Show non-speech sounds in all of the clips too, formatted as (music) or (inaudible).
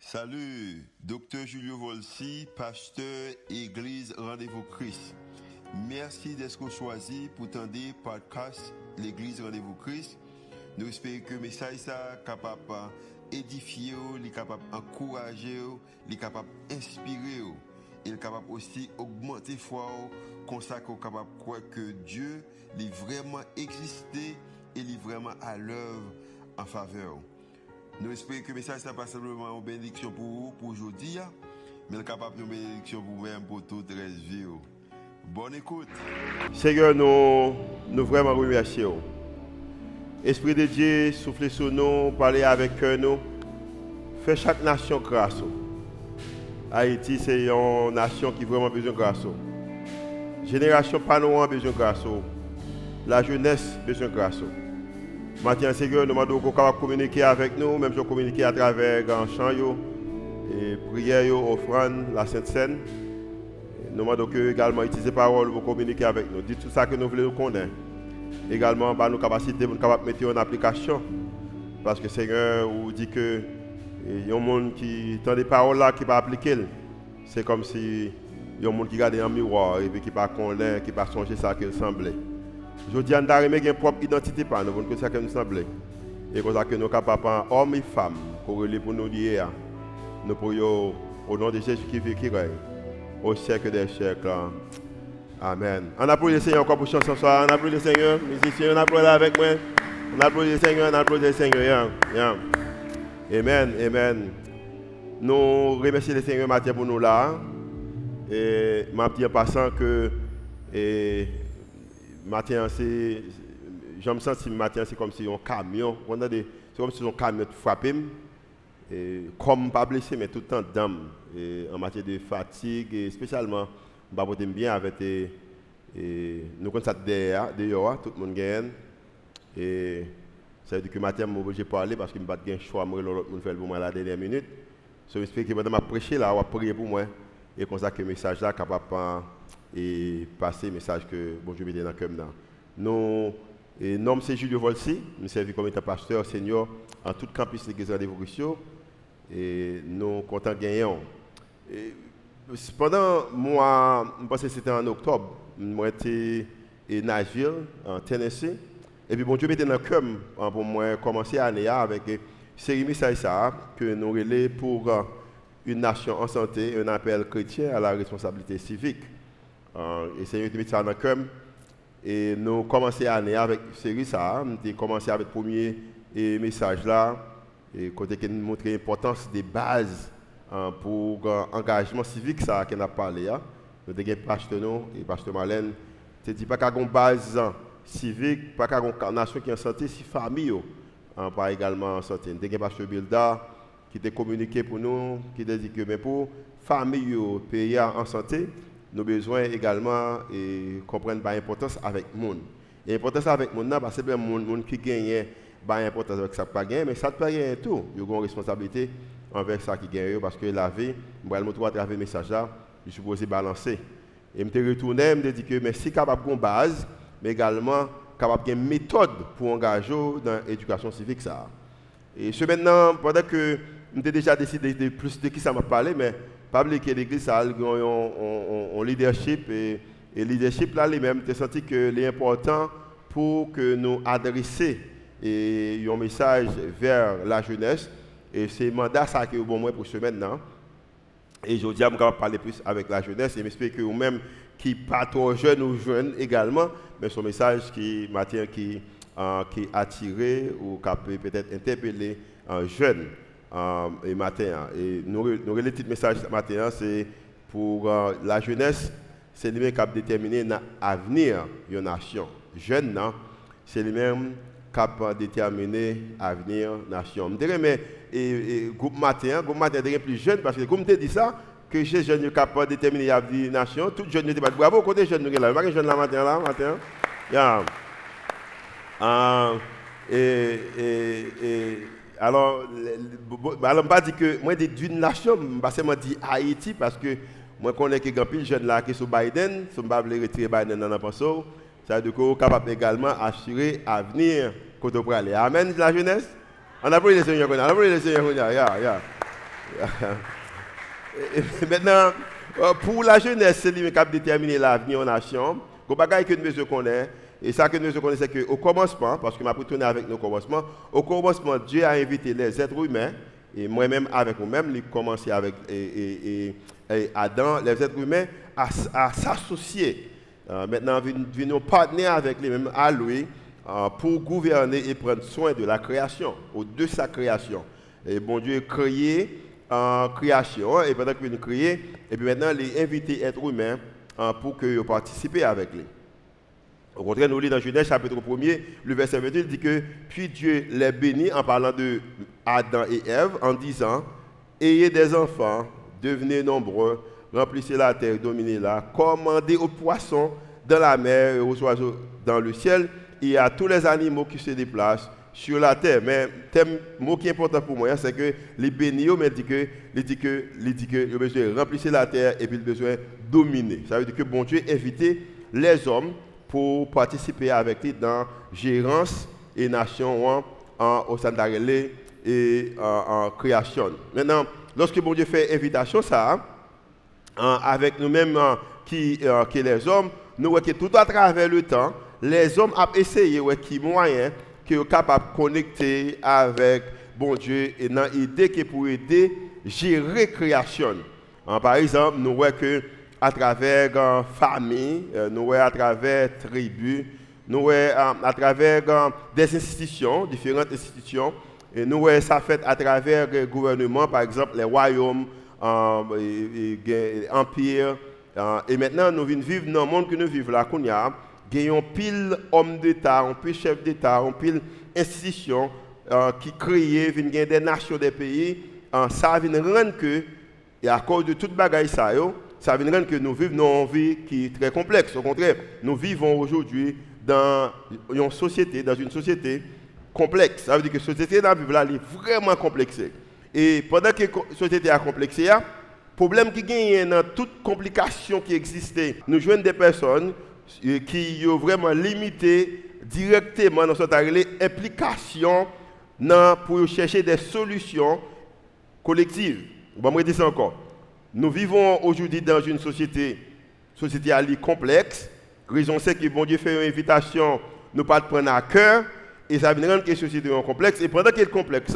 Salut, docteur Julio Volsi, pasteur Église Rendez-vous Christ. Merci d'être choisi pour tendre podcast l'Église Rendez-vous Christ. Nous espérons que le message est capable d'édifier, d'encourager, d'inspirer. Il est capable aussi d'augmenter foi, ça qu'on capable de croire que Dieu est vraiment existé et est vraiment à l'œuvre en faveur. Nous espérons que le message n'est pas simplement une bénédiction pour vous, pour aujourd'hui, mais capable de bénédiction pour vous-même, pour toute la vie. Bonne écoute. Seigneur, nous, nous vraiment remercions. Esprit de Dieu, soufflez sur nous, parlez avec nous. Fais chaque nation grâce. Haïti, c'est une nation qui a vraiment besoin de grâce. Génération a besoin de grâce. La jeunesse a besoin de grâce. Matin, Seigneur, nous demandons qu'on puisse communiquer avec nous, même si on communique à travers un chant, et prière, offrande, la Sainte Seine. Nous demandons que également utiliser parole pour communiquer avec nous. Dites tout ça que nous voulons connaître. Également, par nos capacités, nous capables de mettre en application. Parce que Seigneur, vous dit que il y a un monde qui entend des paroles là qui va appliquer. C'est comme si il y a un monde qui regarde un miroir et puis qui ne connaît, qui ne songer ça qu'il semblait. Je dis nous une propre identité par nous, que ça nous semble. Et comme ça que nous capables, hommes et femmes, pour nous lier, nous pourrions, au nom de Jésus qui vit, qui règne, au siècle des siècles. Amen. On applaudit le Seigneur encore pour chanson soir. On applaudit le Seigneur. Musiciens, on applaudit avec moi. On applaudit le Seigneur, on applaudit le Seigneur. Yeah. Amen, amen. Nous remercions le Seigneur matin pour nous là. Et m'a dit en passant que et, matin, c'est. Je me sens matin, c'est comme si un camion. C'est comme si un camion frappé. Et, comme pas blessé, mais tout le temps d'âme. En matière de fatigue, et spécialement, je vais bien avec. Nous connaissons ça dehors, tout le monde. Et ça veut dire que matin, je suis obligé de parler parce que je n'ai pas de choix monde faire pour moi la dernière minute. So, j'espère que prêcher là, on prier pour moi. Et comme ça que le message là capable et passer le message que bon Dieu met dans le cœur. Nous, et nom c'est Julio Volsi, nous servons comme étant pasteur senior en tout campus de l'église de et nous comptons gagnants. Pendant moi, je pense que c'était en octobre, moi j'étais à Nashville, en Tennessee. Et puis bon Dieu mettait dans le cœur pour moi commencer l'année avec série message que nous relais pour une nation en santé, un appel chrétien à la responsabilité civique. Euh, et c'est une ça dans le Et nous commençons l'année avec série ça. Nous avons commencé avec le premier message là. Et côté qui nous montre l'importance des bases euh, pour l'engagement civique ça qu'on a parlé. Hein. Nous avons pasteur nous et pasteur Marlène. Tu dis pas a une base civique, pas a une nation qui est en santé, si famille hein, pas également en santé. Nous avons pasteur Bilda qui t'a communiqué pour nous, qui a dit que mais pour famille, pays en santé, nous besoin également de comprendre l'importance avec le monde. L'importance avec le monde, c'est le monde qui gagne l'importance avec ça pas gagner, mais ça pas gagner tout. Il y a une responsabilité envers ça qui gagne parce que la vie, je vais montrer à travers le message là, je suis supposé balancer. Et je me retourné, je me dit que mais si capable de base, mais également capable de méthode pour engager dans l'éducation civique ça. Et ce maintenant, pendant que j'ai déjà décidé de plus de qui ça m'a parlé, mais pas oublier que l'église a un leadership et le leadership là lui-même tu senti que l'important pour que nous adressions un message vers la jeunesse. Et c'est mandat ça qui est bon moi pour ce maintenant. Et je dis je vais parler plus avec la jeunesse et j'espère que vous-même qui pas trop jeune ou jeune également mais ce message qui matin qui euh, qui attiré ou qui peut peut-être interpeller un jeune euh, et matin. Hein. Et nous, nous le petit message ce matin, c'est pour euh, la jeunesse, c'est lui-même qui a déterminé l'avenir de la nation. Jeune, c'est lui-même qui a déterminé l'avenir de la nation. Je dirais, mais et, groupe matin, groupe matin est plus jeune parce que comme tu dis ça, que ces jeunes sont capables de déterminer l'avenir de la nation, tous les jeunes ne pas bravo, côté jeunes nous là, pas jeune là matin là, matin. Yeah. Uh, et, et, et alors, je pas dire que moi d'une nation, je seulement dire Haïti parce que moi connais que grand jeune là qui sur Biden, si je veux retirer Biden dans la pensée, ça veut dire qu'on capable également assurer l'avenir quand on aller. Amen la jeunesse. On applaudit le Seigneur, on applaudit le Seigneur, yeah, yeah. (laughs) Maintenant, euh, pour la jeunesse, c'est lui qui a déterminé l'avenir en nation. Il y a que nous connaissons. Et ça que nous connaissons, c'est qu'au commencement, parce que je tourner avec nos commencements, au commencement, Dieu a invité les êtres humains, et moi-même avec nous-mêmes, il commencé avec Adam, les êtres humains, à, s'associer. Euh, maintenant, nous partenaires avec les mêmes à lui euh, pour gouverner et prendre soin de la création, ou de sa création. Et bon Dieu a créé en création, et pendant qu'il nous créé, et puis maintenant, il a invité êtres humains euh, pour qu'ils participent avec lui. Au contraire, nous lisons dans Genèse chapitre 1er, le verset 28 dit que puis Dieu les bénit en parlant de Adam et Ève en disant Ayez des enfants, devenez nombreux, remplissez la terre, dominez-la, commandez aux poissons dans la mer aux oiseaux dans le ciel et à tous les animaux qui se déplacent sur la terre. Mais le mot qui est important pour moi, c'est que les bénis, mais dit que, il dit que, il dit que, besoin de remplir la terre et puis il besoin de dominer. Ça veut dire que bon Dieu invité les hommes pour participer avec lui dans gérance et nation en, au sein et en, création. Maintenant, lorsque bon Dieu fait invitation, ça, avec nous-mêmes qui, euh, qui les hommes, nous voyons que tout à travers le temps, les hommes ont essayé, ouais, qui moyen, qui sont capables de connecter avec bon Dieu et dans l'idée qui pour aider gérer création. par exemple, nous voyons que à travers la famille, euh, nous à travers tribus, nous voyons à travers des institutions, différentes institutions, et nous ça fait à travers le gouvernement, par exemple les royaumes, l'empire. Euh, et maintenant, nous vivons dans le monde que nous vivons là, gagnons pile homme d'État, un pile chef d'État, un pile institution euh, qui créent, des nations, des pays. ça vient rendre que, et à cause de toute bagaille ça, ça vient rendre que nous vivons une vie qui est très complexe. Au contraire, nous vivons aujourd'hui dans une société, dans une société complexe. Ça veut dire que la société dans est vraiment complexée. Et pendant que la société est complexée, le problème qui gagne dans toute complication qui existait, nous jouons des personnes euh, qui ont vraiment limité directement dans cette implication pour chercher des solutions collectives. On va me dire ça encore. Nous vivons aujourd'hui dans une société, société complexe. Raison c'est que bon Dieu fait une invitation, nous pas prendre à cœur, et ça vient rendre que la société est complexe. Et pendant qu'elle est complexe,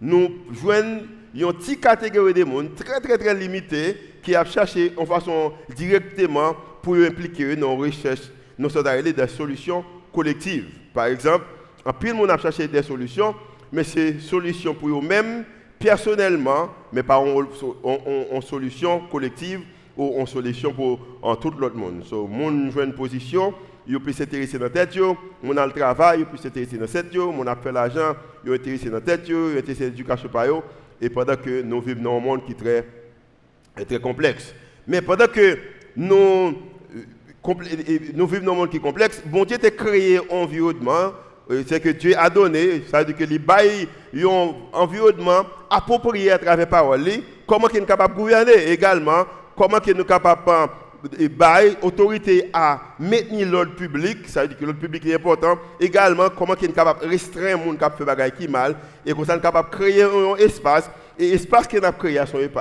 nous jouons une petite catégorie de monde très très très limitée qui a cherché en façon directement pour impliquer nos recherches, nos des solutions collectives. Par exemple, en pile monde a cherché des solutions, mais ces solutions pour eux-mêmes, personnellement, mais pas en, solution collective ou en solution pour en tout l'autre monde. So, monde joue une position, il peut s'intéresser dans la tête, mon a le travail, il peut s'intéresser dans la tête, mon a fait l'argent, il est intéressé dans la tête, il est intéressé dans l'éducation et pendant que nous vivons dans un monde qui est très, complexe. Mais pendant que nous nous vivons dans un monde qui est complexe. Bon Dieu a créé un environnement, euh, c'est que Dieu a donné, ça veut dire que les bails un environnement approprié à travers la parole, comment il est capable de gouverner également, comment il est capable de bail autorité à maintenir l'ordre public, ça veut dire que l'ordre public est important, également comment il est capable de restreindre les gens qui des qui mal, et il est capable de créer un espace et l'espace qu'il a créé,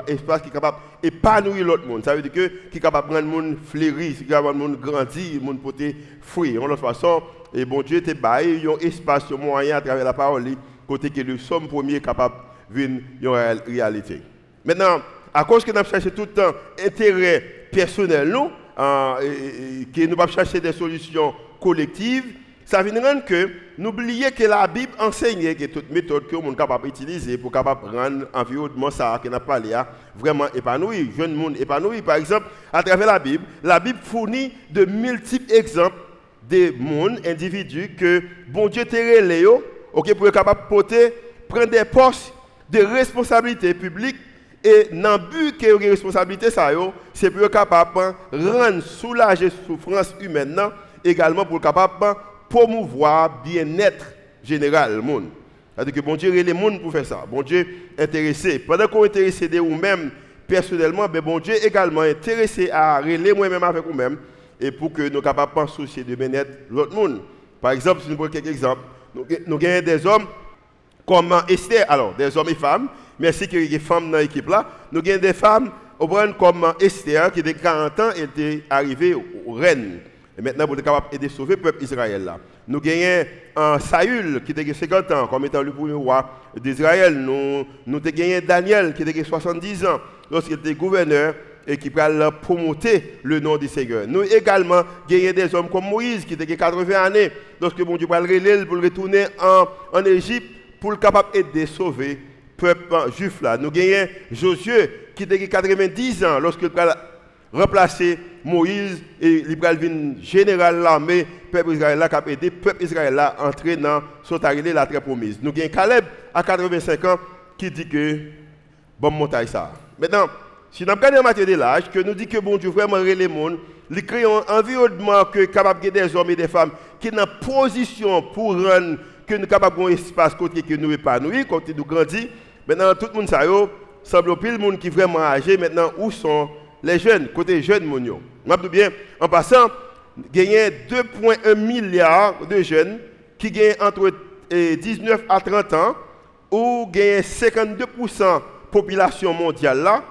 espace qui est capable d'épanouir l'autre monde. Ça veut dire que qui est capable de rendre le monde fleurir, qui est capable de rendre grandir, le monde porter fruit. En l'autre façon, et bon Dieu te baillé un espace, un moyen à travers la parole, côté que le somme premier capable de venir une réalité. Maintenant, à cause que nous cherchons tout le temps intérêt personnel, nous, euh, et, que nous pas chercher des solutions collectives, ça vient rendre que n'oubliez que la Bible enseigne que toute méthode que monde capable d'utiliser pour capable rendre l'environnement ça qu'on a parlé vraiment épanoui, jeune monde épanoui. Par exemple, à travers la Bible, la Bible fournit de multiples exemples de monde, individus que bon Dieu t'a OK, pour être capable de prendre des postes de responsabilité publique et dans le but que les responsabilité c'est pour être capable de rendre soulager souffrance humaine également pour être capable promouvoir bien-être général le. C'est-à-dire que bon Dieu les monde pour faire ça. Bon Dieu intéressé. Pendant qu'on est intéressé de vous-même personnellement, ben bon Dieu également intéressé à relayer moi-même avec vous-même et pour que nous capables de soucier de bien-être l'autre monde. Par exemple, si nous prenons quelques exemples, nous, avons des hommes comme Esther, alors des hommes et femmes Merci ait des femmes dans l'équipe là. Nous avons des femmes, comme Esther, qui était 40 ans, était arrivée au reine. Et maintenant, pour être capable d'aider sauver le peuple Israël là. Nous avons Saül qui était 50 ans, comme étant le premier roi d'Israël. Nous, nous avons Daniel qui était 70 ans, lorsqu'il était gouverneur et qui peut promoter le nom du Seigneur. Nous également gagné des hommes comme Moïse qui était 80 années, lorsque bon Dieu va le pour retourner en, en Égypte pour le capable d'aider sauver le peuple juif là. Nous gagnons Josué qui était 90 ans lorsqu'il a remplacé Moïse et il général l'armée peuple Israël qui a aidé peuple Israël à entrer dans la terre promise. Nous avons Caleb à 85 ans qui dit que bon montagne ça. Maintenant si nous regardons matière de l'âge, que nous dit que bon Dieu vraiment les monde, il crée un environnement que capable de des hommes et des femmes qui sont en position pour rendre que nous capables un espace côté que nous épanouis, côté nous grandit. Maintenant tout le monde ça semble pile le monde qui vraiment âgé maintenant où sont les jeunes côté jeunes monio. bien en passant a 2.1 milliards de jeunes qui gagnent entre 19 à 30 ans ou gagnent 52% population mondiale là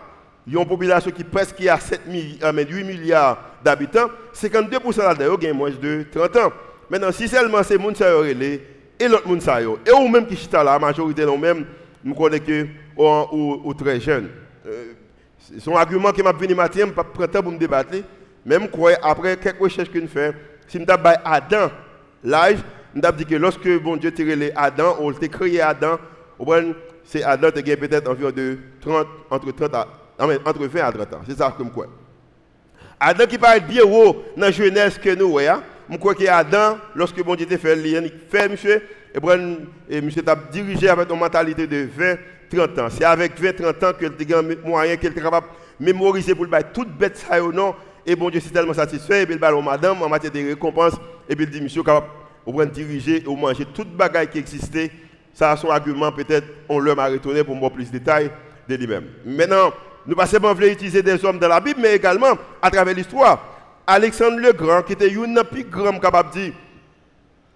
il y a une population qui presque a 7 8 milliards d'habitants, 52% là-dedans ont moins de 30 ans. Maintenant, si seulement ces gens sont et l'autre monde et ou même qui sont là, la majorité non même, nous connaissons que ou, très jeunes. Euh, son argument qui m'a venu matin, je pas temps pour me débattre. Même quoi, après quelques recherches que nous faisons, si nous avons Adam l'âge, avons dit que lorsque bon Dieu t'a créé Adam, on a créé Adam, c'est Adam qui a peut-être environ de 30, entre 30 à entre 20 à 30 ans. C'est ça que je crois. Adam qui parle bien haut dans la jeunesse que nous voyons. Je crois que Adam, lorsque bon Dieu a fait, il fait, monsieur, et, monsieur a dirigé avec une mentalité de 20, 30 ans. C'est avec 20, 30 ans qu'il a moyen qu'il est capable de mémoriser pour le toute bête ça ou non. Et bon Dieu, c'est tellement satisfait, et puis il va madame en matière de récompense, et puis il dit, monsieur, capable de diriger ou manger toute bagaille qui existait. Ça son argument, peut-être, on m'a retourné pour voir plus de détails de lui-même. Maintenant, nous passons pas utiliser des hommes dans la Bible, mais également à travers l'histoire. Alexandre le Grand, qui était un plus grand capable de dire,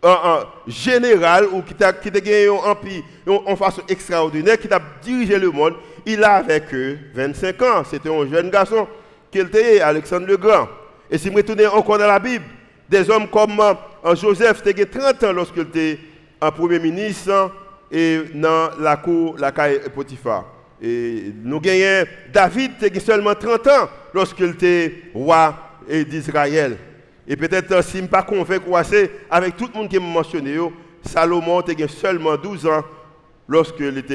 un, général ou qui a, qui gagné en façon extraordinaire, qui a dirigé le monde, il avait que 25 ans. C'était un jeune garçon qui était Alexandre le Grand. Et si je retourne encore dans la Bible, des hommes comme euh, Joseph, qui avait 30 ans lorsqu'il était un premier ministre et dans la cour, la caille Potiphar. Et nous gagnons David qui seulement 30 ans lorsqu'il était roi d'Israël. Et peut-être si je ne pas convaincu avec tout le monde qui m'a mentionné, Salomon était seulement 12 ans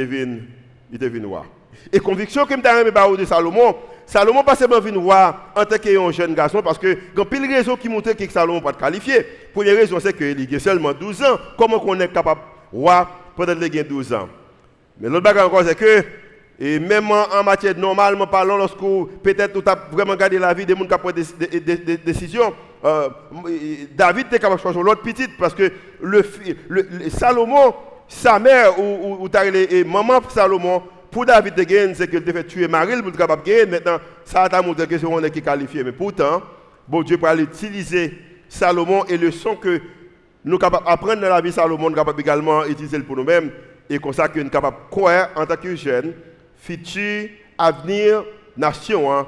venu, il était roi. Et conviction que je de Salomon, Salomon pas seulement venu roi en tant qu'un jeune garçon parce que il y a pile raison qui montre que Salomon pas qualifié. Première raison c'est qu'il a seulement 12 ans. Comment on est capable de roi pendant qu'il a 12 ans? Mais l'autre chose encore c'est que et même en matière normalement parlant, lorsque peut-être tu as vraiment gardé la vie des gens qui ont pris des, décisions, euh, David était capable de choisir l'autre petite parce que Salomon, sa mère ou, ou, et maman Salomon, pour David de gagner, c'est qu'il devait tuer Marie pour être capable de gagner. Maintenant, ça a montré que c'est qui qualifié. Mais pourtant, bon Dieu peut utiliser Salomon et le son que nous sommes capables d'apprendre dans la vie Salomon, nous capables également d'utiliser pour nous-mêmes. Et comme ça, nous sommes capables de croire en tant que jeunes futur, avenir, nation, hein,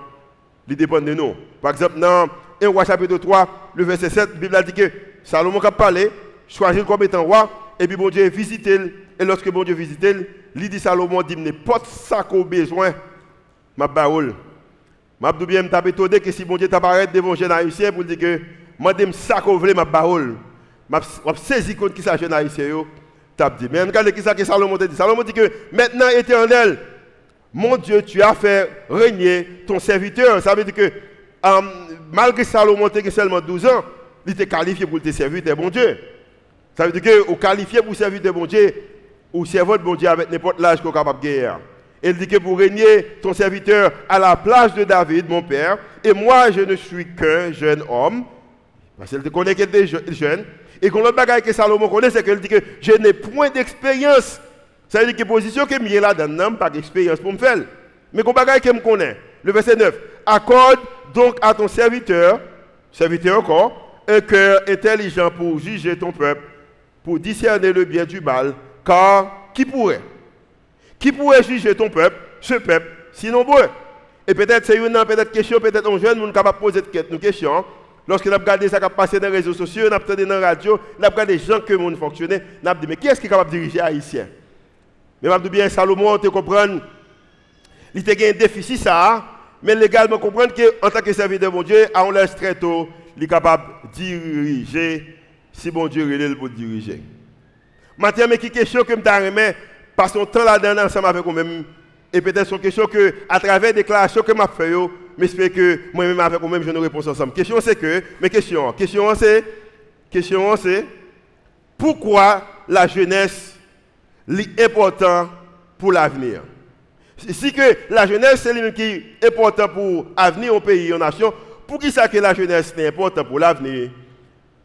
il dépend de nous. Par exemple, dans 1 roi chapitre 3, le verset 7, la Bible a dit que Salomon a parlé, choisi comme étant roi, et puis bon Dieu a visité, et lorsque bon Dieu a visité, il dit Salomon dit n'importe ça qu'on besoin, ma parole. Je suis bien étonné que si bon Dieu t'apparaît devant un jeune haïtien pour dire que je dis ça qu'on veut ma parole. Je saisi contre qui ça jeune haïtien. dit. Mais regardez qui ça que Salomon dit. Salomon dit que maintenant éternel, mon Dieu, tu as fait régner ton serviteur. Ça veut dire que euh, malgré Salomon était seulement 12 ans, il était qualifié pour te servir de bon Dieu. Ça veut dire que qualifié pour servir de bon Dieu, ou servir de bon Dieu avec n'importe l'âge qu'on est capable de gagner. Il dit que pour régner ton serviteur à la place de David, mon père, et moi je ne suis qu'un jeune homme, parce qu'il connaît qu'il était jeune, et qu'on l'autre bagaille que Salomon connaît, c'est qu'il dit que je n'ai point d'expérience ça veut dire que position que je là dedans, pas d'expérience pour me faire. Mais qu'on bagaille que me connaît. Le verset 9. Accorde donc à ton serviteur, serviteur encore, un cœur intelligent pour juger ton peuple, pour discerner le bien du mal, car qui pourrait Qui pourrait juger ton peuple, ce peuple, si nombreux? Et peut-être c'est une peut-être question, peut-être un jeune, nous capable de poser une question. Lorsque nous regardons ça qui a passé dans les réseaux sociaux, nous avons dans la radio, nous avons regardé des gens qui ont fonctionné, nous avons dit, mais qui est-ce qui est capable de diriger Haïtien Mais je bien, Salomon, tu comprends, il a un déficit ça, mais légalement comprendre qu'en tant que serviteur de mon Dieu, à on laisse très tôt, il est capable de diriger si bon Dieu est pour diriger. Maintenant, mais qui question que je me passons temps là-dedans ensemble avec vous-même, et peut-être son question que, à travers les déclarations que je fais, j'espère que moi-même avec vous-même, je nous réponds ensemble. Question c'est que, mais question, question c'est, question c'est, pourquoi la jeunesse est importante pour l'avenir? Si que la jeunesse, c'est est important pour l'avenir au pays, aux nation, pour qui ça que la jeunesse est importante pour l'avenir?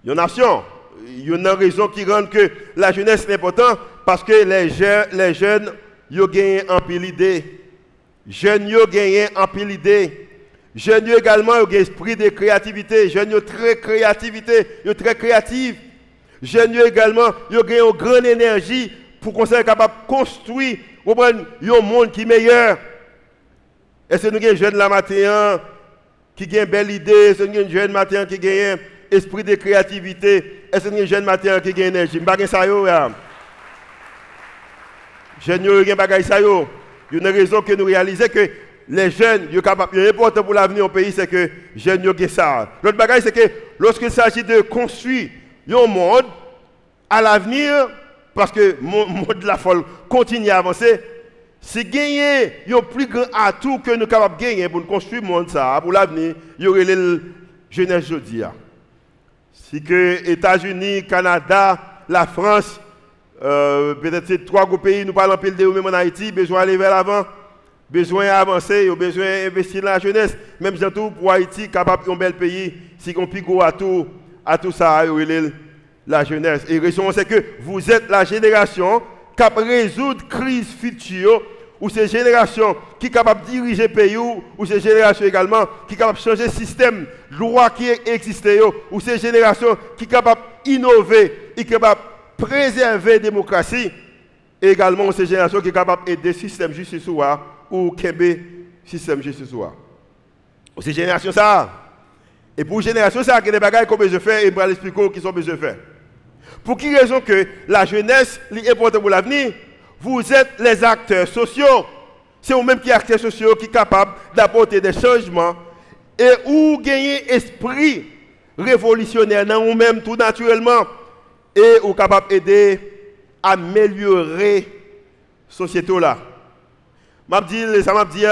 Aux nation Il y a une raison qui rend que la jeunesse est importante parce que les jeunes, les jeunes, ils ont gagné en pile d'idées. Jeunes, ils ont gagné en pile d'idées. Jeunes également ont un esprit de créativité. Jeunes ont très créativité, ils très créatifs. Jeunes également ils ont une grande énergie pour qu'on soit capable de construire un monde qui est meilleur. Est-ce que nous avons un jeune là matin qui a une belle idée Est-ce que nous avons un jeune matin qui a un esprit de créativité Est-ce que nous avons un jeune matin qui a une énergie Je ne sais pas ça. Jeunes, il y a une raison que nous réalisons que les jeunes, sont capables, important pour l'avenir au pays, c'est que les jeunes ont ça. L'autre bagage, c'est que lorsqu'il s'agit de construire un monde à l'avenir, parce que le monde de la folle continue à avancer, si gagner un plus grand atout que nous capables de gagner pour construire le monde ça, pour l'avenir, il y aurait les jeunesse aujourd'hui. Si que États-Unis, Canada, la France, euh, peut-être ces trois gros pays, nous parlons pile de même en Haïti, besoin d'aller vers l'avant, besoin d'avancer, besoin d'investir dans la jeunesse, même tout pour Haïti, capable un bel pays, si on pique à tout, à tout ça, la jeunesse. Et raison, c'est que vous êtes la génération qui a résoudre crise future, ou ces générations qui est capable de diriger le pays, ou ces générations également qui est capable de changer le système, loi qui existe, ou ces générations qui est capable d'innover, est capable de préserver la démocratie, et également ces générations qui est capable d'aider le système justice ou le système justice. Ces générations ça. Et pour génération ça, il y a des bagages qu'on besoin faire et je vais expliquer qui sont besoin faire. Pour qui raison que la jeunesse est importante pour l'avenir? Vous êtes les acteurs sociaux. C'est vous-même qui êtes acteurs sociaux qui sont capables d'apporter des changements et ou gagner esprit révolutionnaire dans vous-même tout naturellement et ou capable d'aider à améliorer la société là. Je dit ça m'a dit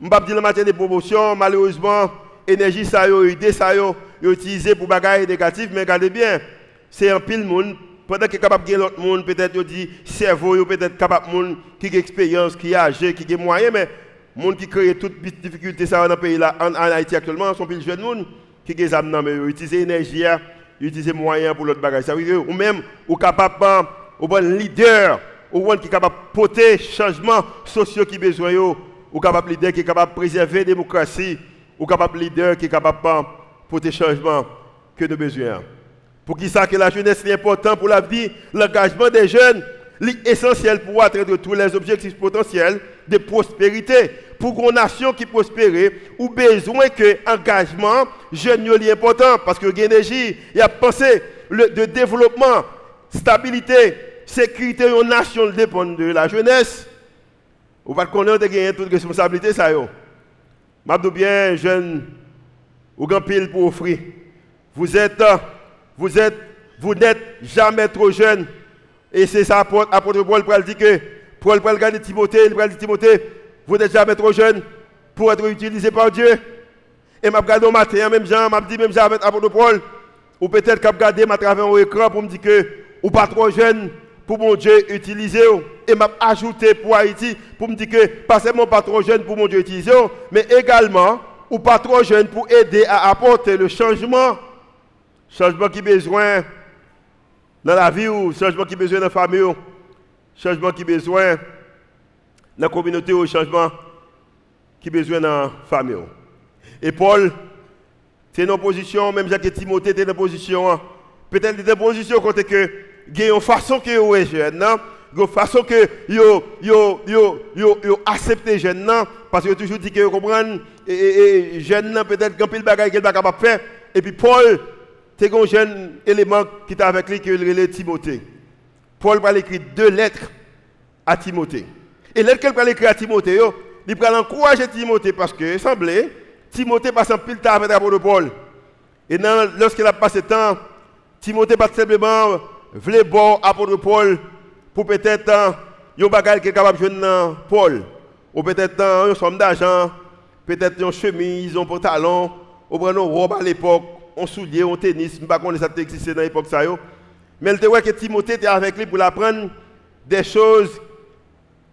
m'a dit le matin de promotion malheureusement énergie ça yo idée ça yo utilisé pour bagaille négatif mais regardez bien c'est un pile monde. Pendant que capable de l'autre monde peut-être dit cerveau peut-être capable monde qui a expérience qui a âgé qui a moyen mais monde qui crée toutes difficultés ça dans le pays en, Haïti actuellement sont pile jeunes monde qui des mais utiliser énergie utiliser moyens pour l'autre bagage ça veut dire ou même ou capable ou bon leader ou qui est capable de porter changement sociaux qui besoin ou capable leader qui est capable de préserver la démocratie ou capable leader qui est capable de porter changement que nous besoin pour qui ça que la jeunesse est importante pour la vie, l'engagement des jeunes est essentiel pour atteindre tous les objectifs potentiels de prospérité. Pour une nation qui prospère, ou besoin que l'engagement jeune est important parce que l'énergie, il y a pensé de développement, stabilité, sécurité une nation dépend de la jeunesse. On va connaître gagner toute responsabilité ça yo. M'a bien jeune ou grand pile pour offrir. Vous êtes vous êtes, vous n'êtes jamais trop jeune. Et c'est ça, apôtre Paul pour dire que, Paul pour regarder Timothée, il dire Timothée, vous n'êtes jamais trop jeune pour être utilisé par Dieu. Et m'a regardé au matin, même Jean, m'a dit même Jean avec apôtre Paul, ou peut-être qu'a regardé à travers un écran pour me dire que, ou pas trop jeune pour mon Dieu utiliser. Et m'a ajouté pour Haïti pour me dire que, pas seulement pas trop jeune pour mon Dieu utiliser, mais également, ou pas trop jeune pour aider à apporter le changement Changement qui besoin dans la vie ou changement qui besoin dans la famille, changement qui besoin dans la communauté ou changement qui besoin dans la famille. Et Paul, c'est une position, même Jacques Timothée était dans position, peut-être dans position côté que il y a une façon que vous êtes jeune, de façon que yo yo yo yo yo accepter jeunes parce que toujours dit que comprendre et, et, et jeunes peut-être quand pile bagaille qu'il pas capable faire et puis Paul c'est un jeune élément qui est avec lui qui est Timothée. Paul va écrire deux lettres à Timothée. Et lettre qu'il va écrire à Timothée, il va encourager Timothée parce que semblait Timothée passe un pile avec l'apôtre Paul. Et lorsqu'il a passé temps, Timothée pas simplement voulait bon apôtre Paul pour peut-être un bagage qui est capable de jouer Paul. Ou peut-être un somme d'argent, peut-être une chemise, un pantalon, ou une robe à l'époque, un soulier, un tennis, je ne sais pas si ça existait dans l'époque. Mais il était que Timothée était avec lui pour apprendre des choses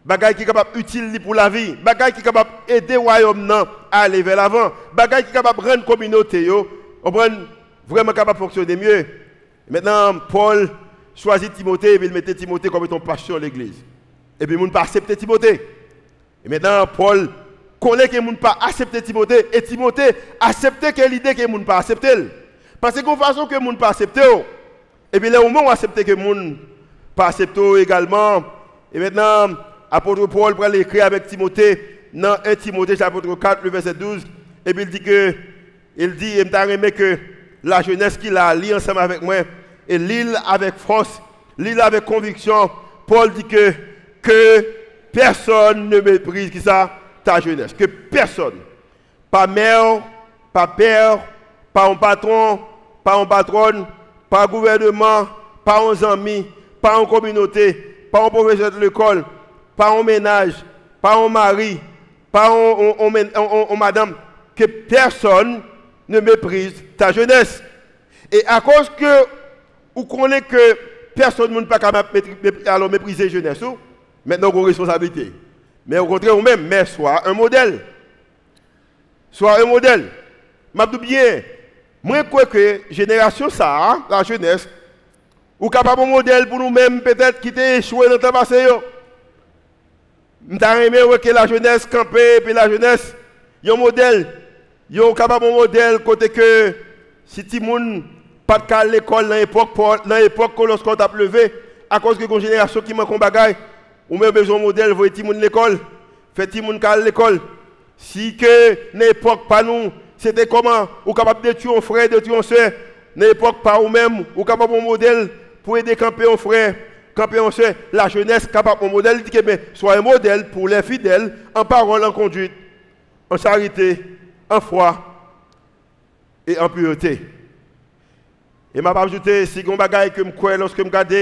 qui est capable utile pour la vie, qui est capable d'aider le royaume à aller vers l'avant, qui est capable de rendre la communauté vraiment capable de fonctionner mieux. Maintenant, Paul choisit Timothée et il mettait Timothée comme étant pasteur de l'église. Et puis, il n'a pas accepté Timothée. Et maintenant, Paul connaît que ne pas accepté Timothée et Timothée accepté que l'idée que ne pas accepté. Parce que de façon que ne pas accepté, et puis, le moment où accepté que ne pas accepté également, et maintenant, apôtre Paul prend l'écrit avec Timothée dans 1 Timothée chapitre 4, le verset 12. Et puis il dit que, il dit, il m'a aimé que la jeunesse qu'il a lit ensemble avec moi, et l'île avec force, l'île avec conviction. Paul dit que, que personne ne méprise qui ça, jeunesse. Que personne. Pas mère, pas père, pas un patron, pas un patronne, pas un gouvernement, pas un ami, pas une communauté, pas un professeur de l'école, pas en ménage, pas en mari, pas en, madame, que personne ne méprise ta jeunesse. Et à cause que vous connaissez que personne ne peut pas mépriser jeunesse, maintenant vous responsabilité. Mais au contraire, vous-même, mais soit un modèle. Soit un modèle. Je dis bien, moi, je crois que génération ça, la jeunesse, ou capable un modèle pour nous-mêmes, peut-être qui t'est échoué dans le passé. Je aimé que la jeunesse campée, puis la jeunesse, il y a un modèle. Il y a capable un modèle côté que si tout le monde pas de l'école dans l'époque, dans l'époque lorsqu'on a levé, à cause de la génération qui manque un bagage, ou même besoin de modèle, vous le monde l'école, fait tout le monde l'école. Si que l'époque pas nous, c'était comment, ou capable de tuer un frère, de tuer un soeur, l'époque pas ou même, ou capable un modèle pour aider camper un frère, quand sait la jeunesse capable de modèle, dit que ben, soit un modèle pour les fidèles en parole, en conduite, en charité, en foi et en pureté. Et m'a ajouté, si on bagaille que je crois lorsque je regarde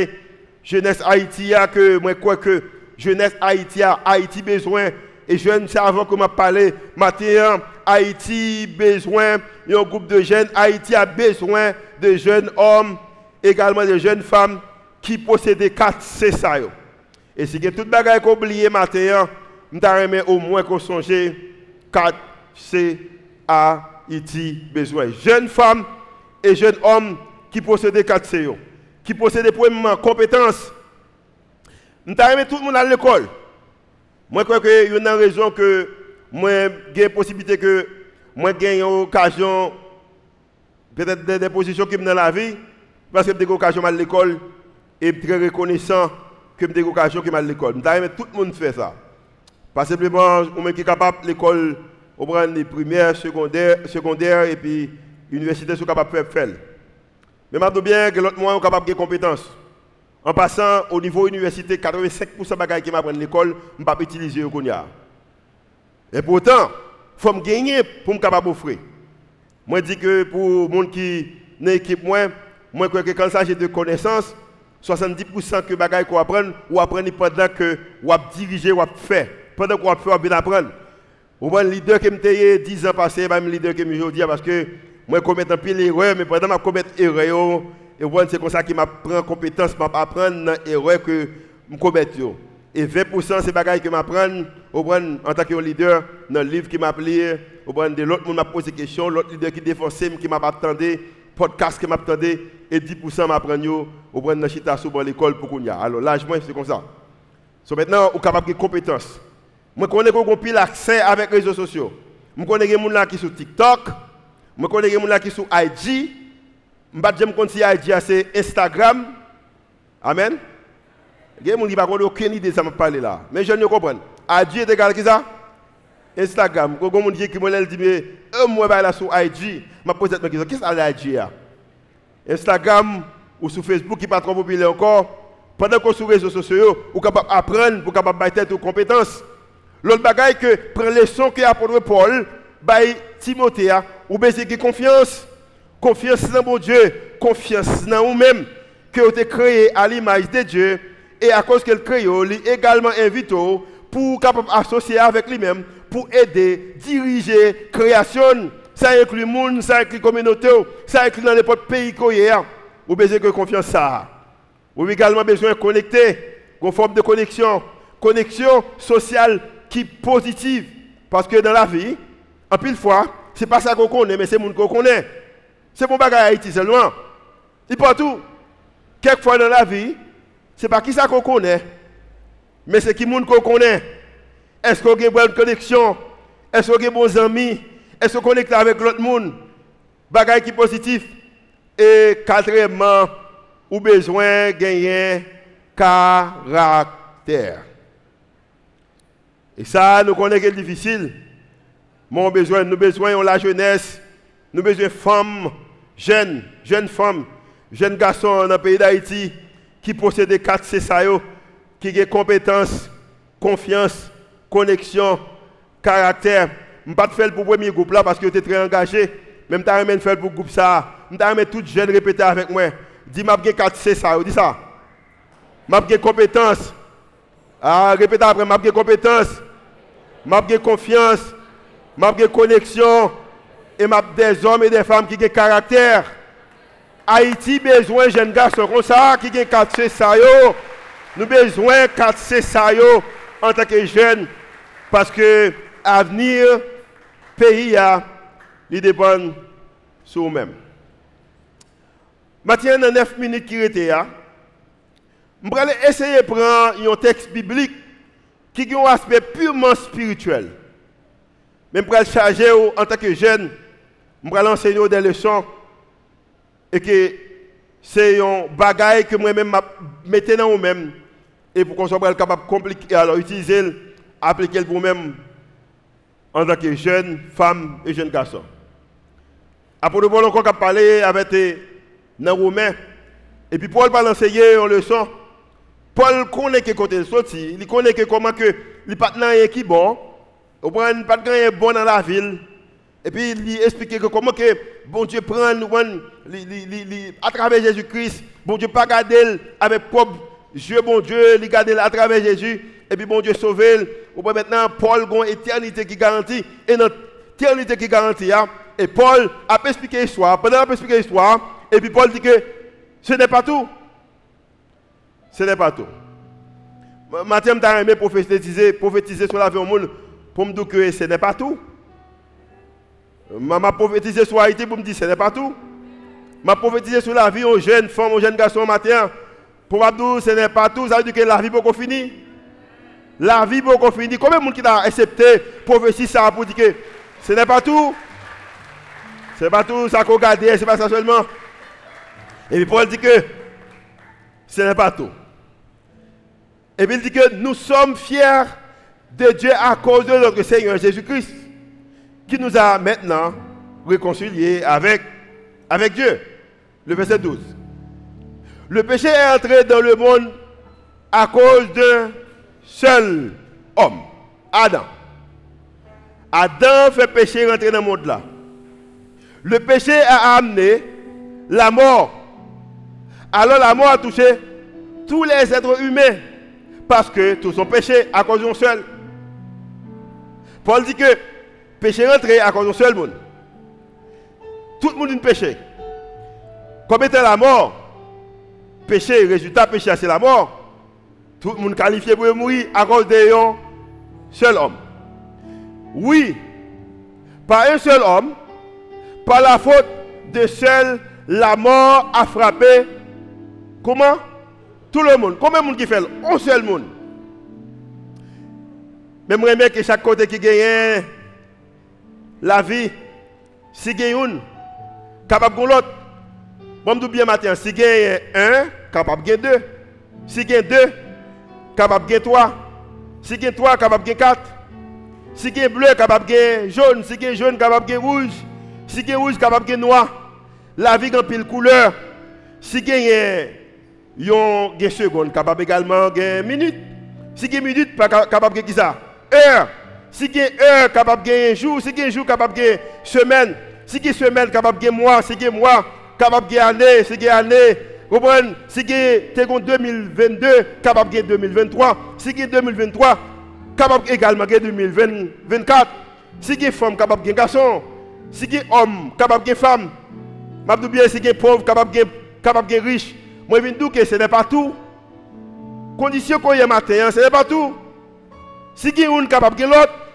jeunesse Haïti, que moi crois que jeunesse Haïti a Haïti besoin, et je ne sais avant que je parlé, matin, Haïti besoin, un groupe de jeunes, Haïti a besoin de jeunes hommes, également de jeunes femmes qui possède 4 c'est. Et si vous avez tout bagage qu'on oublie matin, avez au moins qu'on songe 4 c'est Haïti besoin. Jeunes femmes et jeunes hommes qui possèdent 4 C. Qui possèdent premièrement compétences. Nous avons tout le monde à l'école. Moi, je crois qu'il y a une raison que moi, j'ai la possibilité que moi, j'ai une occasion, peut-être des, positions qui me dans la vie, parce que j'ai une occasion à l'école et très reconnaissant que j'ai des occasions qui à l'école. Je tout le monde fait ça. Pas simplement, on est capable l'école, on prend les primaires, secondaires, secondaires et puis l'université sont capables de faire. Mais je bien que l'autre mois, est capable de compétences. En passant au niveau université, 85% de bagages qui m'apprennent l'école, je ne pas utiliser au Et pourtant, il faut me gagner pour me capable d'offrir. Moi, je dis que pour les gens qui sont équipe, moi, moi, crois que quand il s'agit de connaissances, 70% que bagaille qu'on apprend, ou apprendre pendant que ou diriger ou faire. Pendant qu'on fait, ou bien apprendre. Ou bien leader qui me 10 ans passé, même leader qui me aujourd'hui parce que moi je commets un pile d'erreurs, mais pendant que je commets erreur, et c'est comme ça qu'il m'apprend compétence, m'apprendre erreur que je commets. Et 20% c'est bagaille que m'apprend en tant que leader dans le livre qui m'a appelé, de l'autre monde m'a posé des questions, l'autre leader qui défonçait qui m'a attendu podcast que m'attendais et 10% m'apprendre au prendre dans chita sous l'école pour qu'on y a. Alors l'âge moi c'est comme ça. So maintenant on capable de compétences. Moi connais qu'on pile accès avec les réseaux sociaux. Je connais des gens qui sont sur TikTok, je connais des gens qui sont sur IG. Je ne sais pas si IG c'est Instagram. Amen. Il y a des gens qui n'ont aucune idée ça me parler là. Mais je ne comprends. IG est égal qui ça Instagram. Quand on dit que moi dit mais un mois là sur IG, m'a posé cette question. Qu'est-ce que IG Instagram ou sur Facebook qui pas trop populaire encore. Pendant qu'on sur les réseaux sociaux, ou capable apprendre, pour capable tête aux compétences. L'autre bagaille que prend les sons que apôtre Paul, by Timothée, ou bien c'est confiance. Confiance dans mon Dieu, confiance dans nous-mêmes, que vous avez créé à l'image de Dieu, et à cause qu'elle crée, il également invité pour capable associer avec lui-même, pour aider, diriger, création. Ça inclut le monde, ça inclut la communauté, ça inclut dans n'importe pays qu'on est. Vous avez besoin de confiance ça. Vous avez également besoin de connecter, une forme de connexion, connexion sociale qui est positive. Parce que dans la vie, en pile fois, ce n'est pas ça qu'on connaît, mais c'est le monde qu'on connaît. C'est bagage à Haïti seulement. Et partout. Quelquefois dans la vie, ce n'est pas qui ça qu'on connaît, mais c'est qui monde qu'on connaît. Est-ce qu'on a une bonne connexion? Est-ce qu'on a bons amis? Est-ce qu'on connecte avec l'autre monde Bagage qui est positif. Et quatrièmement, ou besoin de gagner caractère. Et ça, nous connaissons que c'est difficile. Mon besoin, nous besoin de la jeunesse, nous besoin de femmes, jeunes, jeunes femmes, jeunes garçons dans le pays d'Haïti qui possèdent quatre C qui ont compétences, confiance, connexion, caractère. Je ne pas faire pour le premier groupe là parce que es très engagé. Même si tu faire pour le groupe ça. Je vais tout jeune répéter avec moi. Dis-moi que 4 C ça. Dis ça. Je compétence. Ah, répétez après. Je compétence. Je confiance. Je connexion. Et je des hommes et des femmes qui ont caractère. Haïti besoin de jeunes garçons comme ça qui ont 4 C ça. Nous besoin de 4 C ça en tant que jeunes parce que l'avenir pays a, il dépend sur nous-mêmes. Maintenant, dans 9 minutes qui étaient là, je vais essayer de prendre un texte biblique qui a un aspect purement spirituel. Mais je vais charger en tant que jeune, je vais enseigner des leçons et que c'est un bagage que moi-même mettez dans vous-même et pour qu'on soit capable de compliquer, alors utiliser appliquer pour même en tant que jeune femme et jeune garçon. Après, nous allons encore parler avec les Romains. Et puis Paul va l'enseigner en leçon. Paul connaît que côté sorti, il connaît que comment que les partenaires qui bon, au point pas de bon dans la ville. Et puis il explique que comment que bon Dieu prend à travers Jésus-Christ, bon Dieu pas garder avec propre Dieu bon Dieu, il garde à travers Jésus et puis bon Dieu sauver. Ou maintenant, Paul a une éternité qui garantit, et notre éternité qui garantit. Hein. Et Paul a expliqué l'histoire, pendant qu'il a expliqué l'histoire, et puis Paul dit que ce n'est pas tout. Ce n'est pas tout. Mathieu m'a aimé prophétiser, prophétiser sur la vie au monde pour me dire que ce n'est pas tout. M'a prophétisé sur Haïti pour me dire que ce n'est pas tout. M'a prophétisé sur la vie aux jeunes femmes, aux jeunes garçons matin pour que ce n'est pas tout. Ça veut dire que la vie peut finir. La vie peut finir. Combien de monde qui a accepté prophétie ça pour dire que ce n'est pas tout? Ce n'est pas tout ça qu'on garde, ce n'est pas ça seulement. Et puis Paul dit que ce n'est pas tout. Et puis il dit que nous sommes fiers de Dieu à cause de notre Seigneur Jésus-Christ, qui nous a maintenant réconciliés avec, avec Dieu. Le verset 12. Le péché est entré dans le monde à cause d'un seul homme, Adam. Adam fait péché rentrer dans le monde là. Le péché a amené la mort. Alors la mort a touché tous les êtres humains parce que tous sont péchés à cause d'un seul. Paul dit que péché rentré à cause d'un seul monde. Tout le monde est péché. Comme était la mort, péché, résultat péché c'est la mort. Tout le monde qualifié pour mourir à cause d'un seul homme. Oui, par un seul homme, par la faute de seul, la mort a frappé. Comment? Tout le monde. Combien de monde qui fait Un seul monde? Mais moi, que chaque côté qui gagne la vie, si une, capable de l'autre. Bon, je bien matin, si a un, capable de deux. Si a deux, capable de 3. Si il 3, capable de 4. Si il bleu, capable de jaune. Si il jaune, capable de rouge. Si il rouge, capable de noir. La vie en pile couleur. Si il y a une seconde, capable également de minute. Si a minute, capable de qui ça? Heure. Si il y a heure, capable de jour. Si il y a jour, capable de semaine. Si il y a semaine, capable de mois. Si il y a mois, capable de année. Si il y a année, comprenez Si tu es 2022, capable de 2023. Si tu 2023, capable également de 2024. Si tu femme, capable de garçon. Si tu homme, capable de femme. Je bien si tu pauvre, capable de capable de riche. Moi, je dire que ce n'est pas tout. Condition qu'on y a matin, ce n'est pas tout. Si tu es capable de l'autre,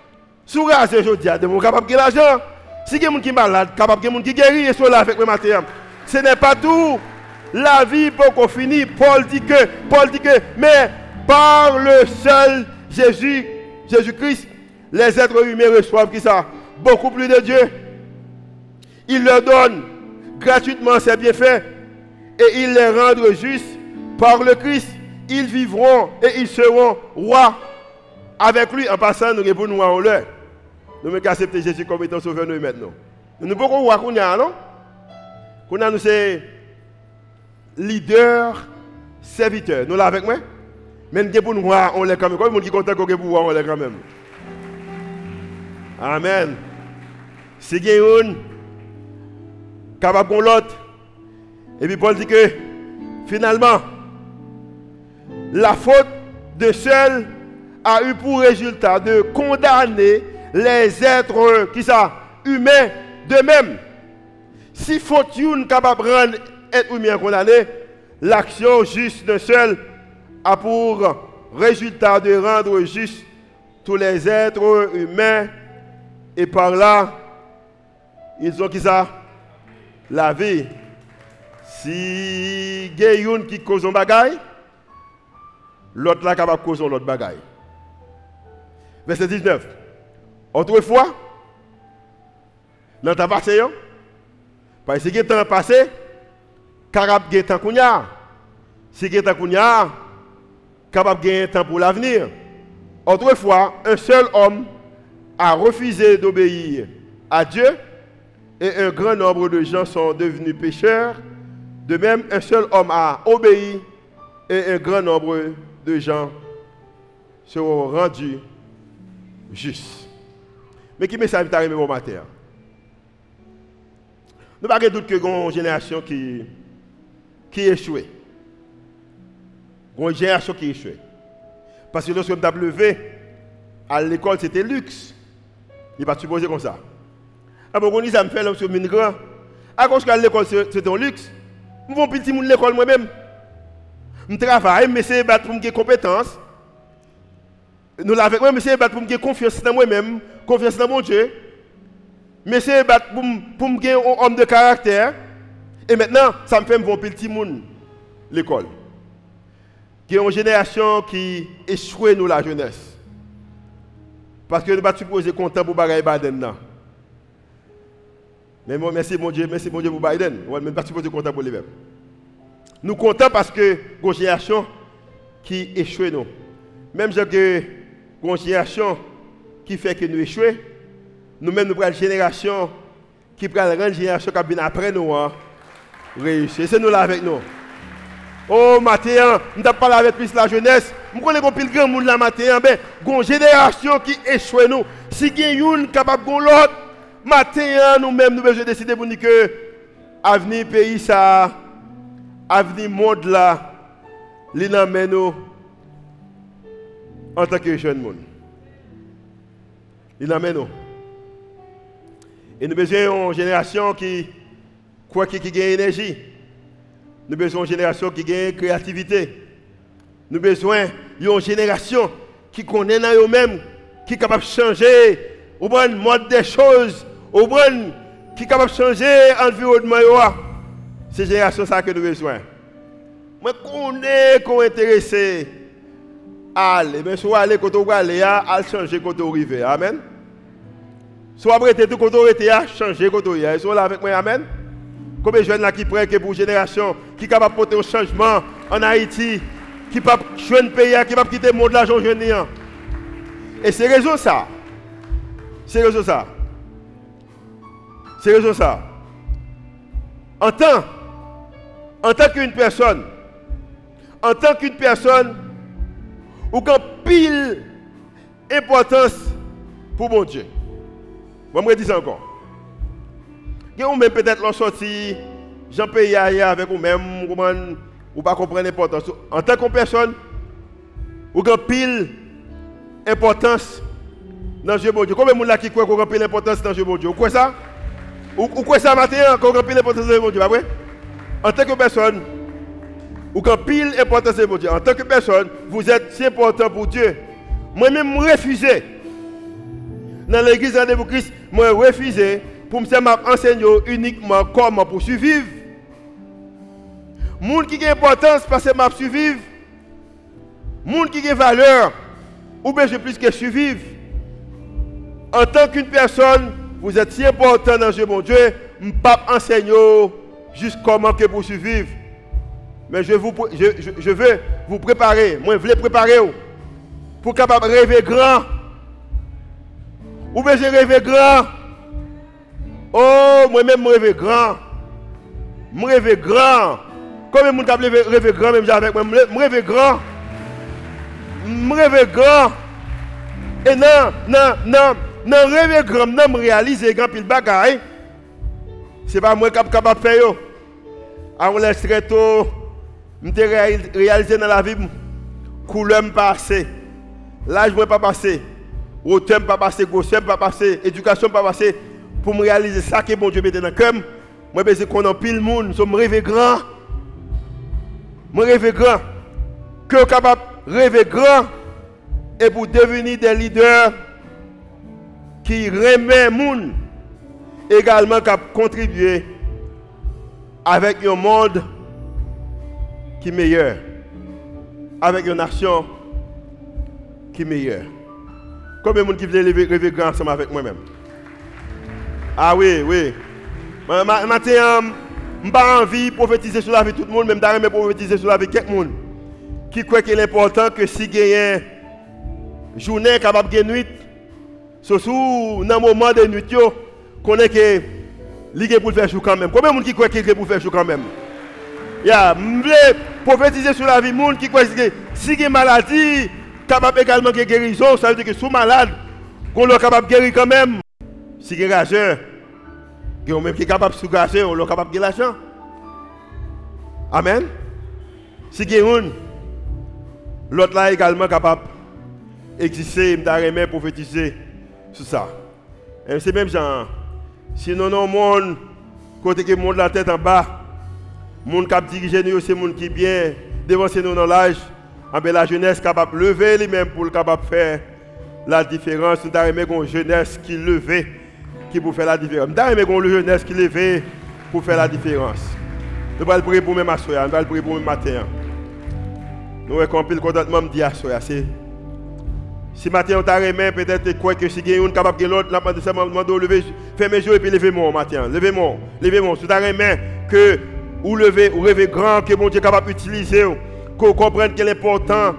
sous race aujourd'hui, de capable de l'argent. Si tu es malade, capable de qui guérit et là avec le matin. Ce n'est pas tout la vie pour qu'on finisse. Paul dit que, Paul dit que, mais par le seul Jésus, Jésus-Christ, les êtres humains reçoivent qui ça? Beaucoup plus de Dieu. Il leur donne gratuitement ses bienfaits et il les rendra justes par le Christ. Ils vivront et ils seront rois avec lui en passant nous nous en l'air. Nous accepter Jésus comme étant sauveur nous maintenant. Nous ne pouvons pas qu'on a, non? Qu'on a nous c'est leader, serviteur. Nous là avec moi? Mais nous pour nous voir, on l'est quand même. Comme qui content qu'on pour voir, on l'est quand même. Amen. Si il y capable de l'autre. Et puis Paul dit que finalement, la faute de seul a eu pour résultat de condamner les êtres qui sont humains de même. Si faute une capable de rendre être humain condamné, l'action juste d'un seul a pour résultat de rendre juste tous les êtres humains et par là, ils ont La vie. Si il qui cause un bagaille, l'autre là capable de l'autre bagaille. Verset 19. Autrefois, dans ta passé, parce que le temps passé, de temps kounya. Si vous temps kounya, temps pour l'avenir. Autrefois, un seul homme a refusé d'obéir à Dieu et un grand nombre de gens sont devenus pécheurs. De même, un seul homme a obéi et un grand nombre de gens seront rendus justes. Mais qui message t'a arrivé au matin? Nous pas de doute que une génération qui qui échoué. Une génération qui échoué. Parce que lorsque me levé, à l'école, c'était luxe. Il pas supposé comme ça. Bon, on ça me fait lorsque je grand. À cause que l'école, c'est un luxe. Je vais petit monde l'école moi-même. Je travaille, mais c'est pour me compétences. Nous l'avons moi, mais c'est pour me confiance dans moi-même, confiance dans mon Dieu. Mais c'est pour me un homme de caractère. Et maintenant, ça me fait bon petit monde, l'école. Qui est une génération qui échoue nous la jeunesse. Parce que nous ne pas supposer content pour Bagaille Biden. Mais moi, merci mon Dieu, merci mon Dieu pour Biden. On ne pas supposer content pour lui-même. Nous comptons parce que une génération qui échoue nous. Même si génération qui fait que nous échouons, nous-mêmes nous prenons une génération qui prend une génération qui vient après nous. Hein réussir. C'est nous là avec nous. Oh, matin, nous avons parlé avec plus la jeunesse. Nous connaissons un grand monde là matin. Ben, une génération qui échoue nous. Si il y a une capable de l'autre, matin, nous-mêmes, nous devons décider pour nous que l'avenir pays, ça, l'avenir monde là, nous en tant que jeune monde. Il nous. Et nous avons une génération qui Quoi qui gagne énergie. Nous besoin d'une génération qui gagne créativité. Nous besoin d'une génération qui connaît dans eux-mêmes, qui est capable de changer au bon mode des choses, au bon, qui est capable de changer l'environnement. C'est cette génération ça que nous besoin. Connais qu'on est intéressé à aller, mais soit aller quand on va aller, à changer quand on arrive. Amen. Soit arrêter tout quand on à changer quand on est. Soit là avec moi. Amen. Combien de jeunes là qui prennent que pour génération qui est capable de porter un changement en Haïti qui peuvent pas pays, qui ne peuvent quitter le monde de l'argent jeune. Et c'est raison ça. C'est raison ça. C'est raison ça. En tant qu'une personne, en tant qu'une personne, ou qu'en pile importance pour mon Dieu. Je vais me dire ça encore. Vous même peut-être l'ont sorti, j'en paye avec vous-même, ou pas comprendre l'importance. En tant que personne, ou qu'en pile importance dans Dieu bon Dieu. Combien de gens qui croient qu'on a pile importance dans Dieu bon Dieu? Vous croyez ça? Ou croyez ça matin qu'on a pile importance dans Dieu bon Dieu, En tant que personne, ou qu'en pile importance pour Dieu. En tant que personne, vous êtes si important pour Dieu. Moi-même, je refuse. Dans l'église de Christ, moi, je refuse pour me enseigner uniquement comment pour survivre. Monde qui a importance parce que je survivre. Monde qui a valeur, ou bien je plus que survivre. En tant qu'une personne, vous êtes si important dans Dieu, mon Dieu, je ne pas enseigner juste comment que pour survivre. Mais je, vous, je, veux vous préparer. Moi, je veux préparer pour capable rêver grand. Ou bien je rêve grand. Oh, moi-même, je rêve grand. Je rêve grand. Combien de gens rêver grand, même avec moi Je rêve grand. Je rêve grand. Et non, non, non, non, rêve grand, non, réaliser grand pile bagaille. Ce n'est pas moi qui suis capable de faire. On laisse très tôt. Je réalisé dans la vie, couleur passé, l'âge ne pas passé, hauteur pas passé, grosseur pas passé, éducation pas passé, pour me réaliser ça que bon Dieu mette dans le cœur. Moi, je qu'on a pile monde, je me rêve grand. Je rêve grand. Que capable de rêver grand et pour devenir des leaders qui remettent monde également qui contribuer avec un monde qui est meilleur. Avec une nation qui est meilleure. Combien de monde qui veut rêver grand ensemble avec moi-même? Ah oui, oui. Maintenant, je n'ai pas envie de prophétiser sur la vie de tout le monde, même de prophétiser sur la vie de quelqu'un qui croit qu'il est important que si une journée capable de nuit, surtout dans le moment de nuit, qu'on est que l'idée pour faire jour quand même. Combien de monde qui croit qu'il est pour faire jour quand même? Prophétiser sur la vie monde qui croit que si il y a une maladie, capable également de guérison, ça veut dire que sous malade, qu'on est capable de guérir quand même. Si il y a qu'on même qui est capable de soulager, on est capable de guérir l'argent. Amen. Si il y a une, l'autre là également capable d'exister, de prophétiser sur ça. C'est même genre, sinon, non, monde, côté que monde la tête en bas, monde qui dirige nous, c'est monde qui bien devancer nous dans l'âge. La jeunesse capable de lever lui-même pour le capable faire la différence. Nous avons une jeunesse qui levait qui pour faire la différence. Nous avons une jeunesse qui levait pour faire la différence. Nous allons prier pour même à nous allons prier pour même matin. Nous avons le contentement de dire c'est si matin on t'a remis, peut-être quoi que si quelqu'un capable de l'autre, la demande de lever, fermez mes yeux et puis levez-moi matin. Levez-moi, levez-moi. Si tu as remis que ou lever, ou rêver grand, que mon Dieu est capable d'utiliser, qu'on comprenne que l'important,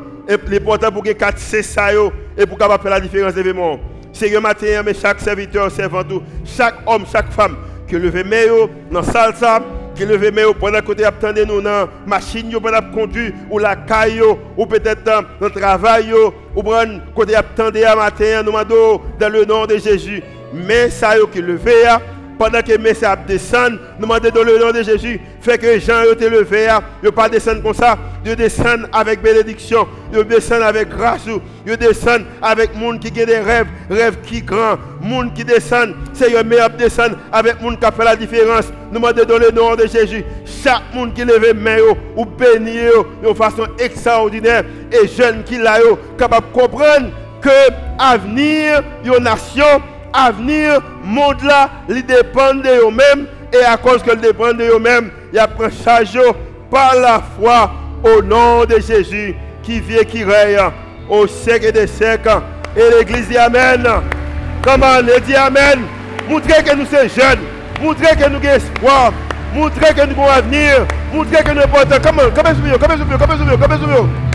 l'important pour que 4 c'est ça, et pour capable faire la différence d'événement. C'est le matin, mais chaque serviteur, servant chaque homme, chaque femme, que lever meilleur dans la salle, qui lever meilleur pendant que tu attendez nous dans machine, pendant que conduit, ou la caille, ou peut-être dans le travail, ou que tu attendez à matin, nous dans le nom de Jésus. Mais ça, qui lever, pendant que Messie a descendu, nous demandons dans le nom de Jésus, fait que Jean été levé, ne pas descendre comme ça, de descendre avec bénédiction, de descendre avec grâce, de descendre avec monde qui a des rêves, rêves qui grand, monde qui descend, le meilleur descendre avec monde qui a fait la différence. Nous demandons dans le nom de Jésus, chaque monde qui lève main ou béni de façon extraordinaire et jeune qui l'a capable de comprendre que l'avenir de nation avenir, monde là, il dépend de eux-mêmes. Et à cause qu'ils dépendent de eux-mêmes, il y a par la foi au nom de Jésus qui vit qui règne au siècle des siècles. Et l'église dit Amen. Comment on dit Amen? Montrez que nous sommes jeunes. Montrez que nous avons espoir. Montrez que nous avons avenir. Montrez que nous importants. Comment, comment, comment, comment, comment, comment, comment, comment,